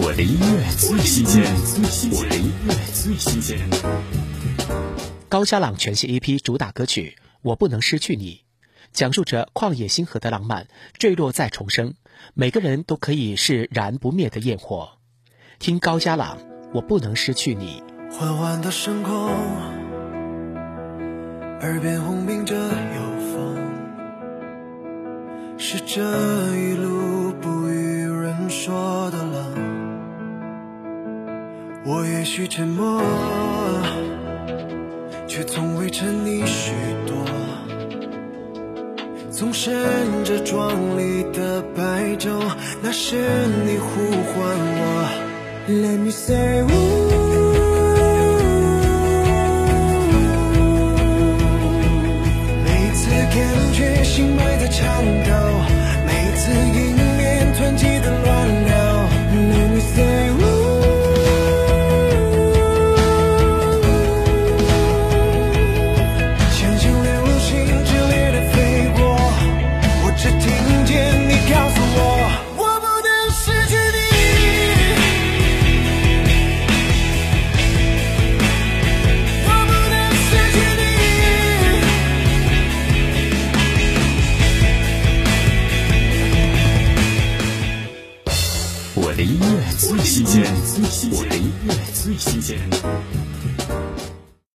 我的音乐最新鲜，我的音乐最新鲜。高家朗全新 EP 主打歌曲《我不能失去你》，讲述着旷野星河的浪漫，坠落再重生，每个人都可以是燃不灭的焰火。听高家朗《我不能失去你》。缓缓的升空，耳边轰鸣着，是这一路不与人说的。我也许沉默，却从未沉溺许多。总身着壮丽的白昼，那是你呼唤我。Let me say，每次感觉心埋在颤抖，的音乐最新鲜，我的音乐最新鲜。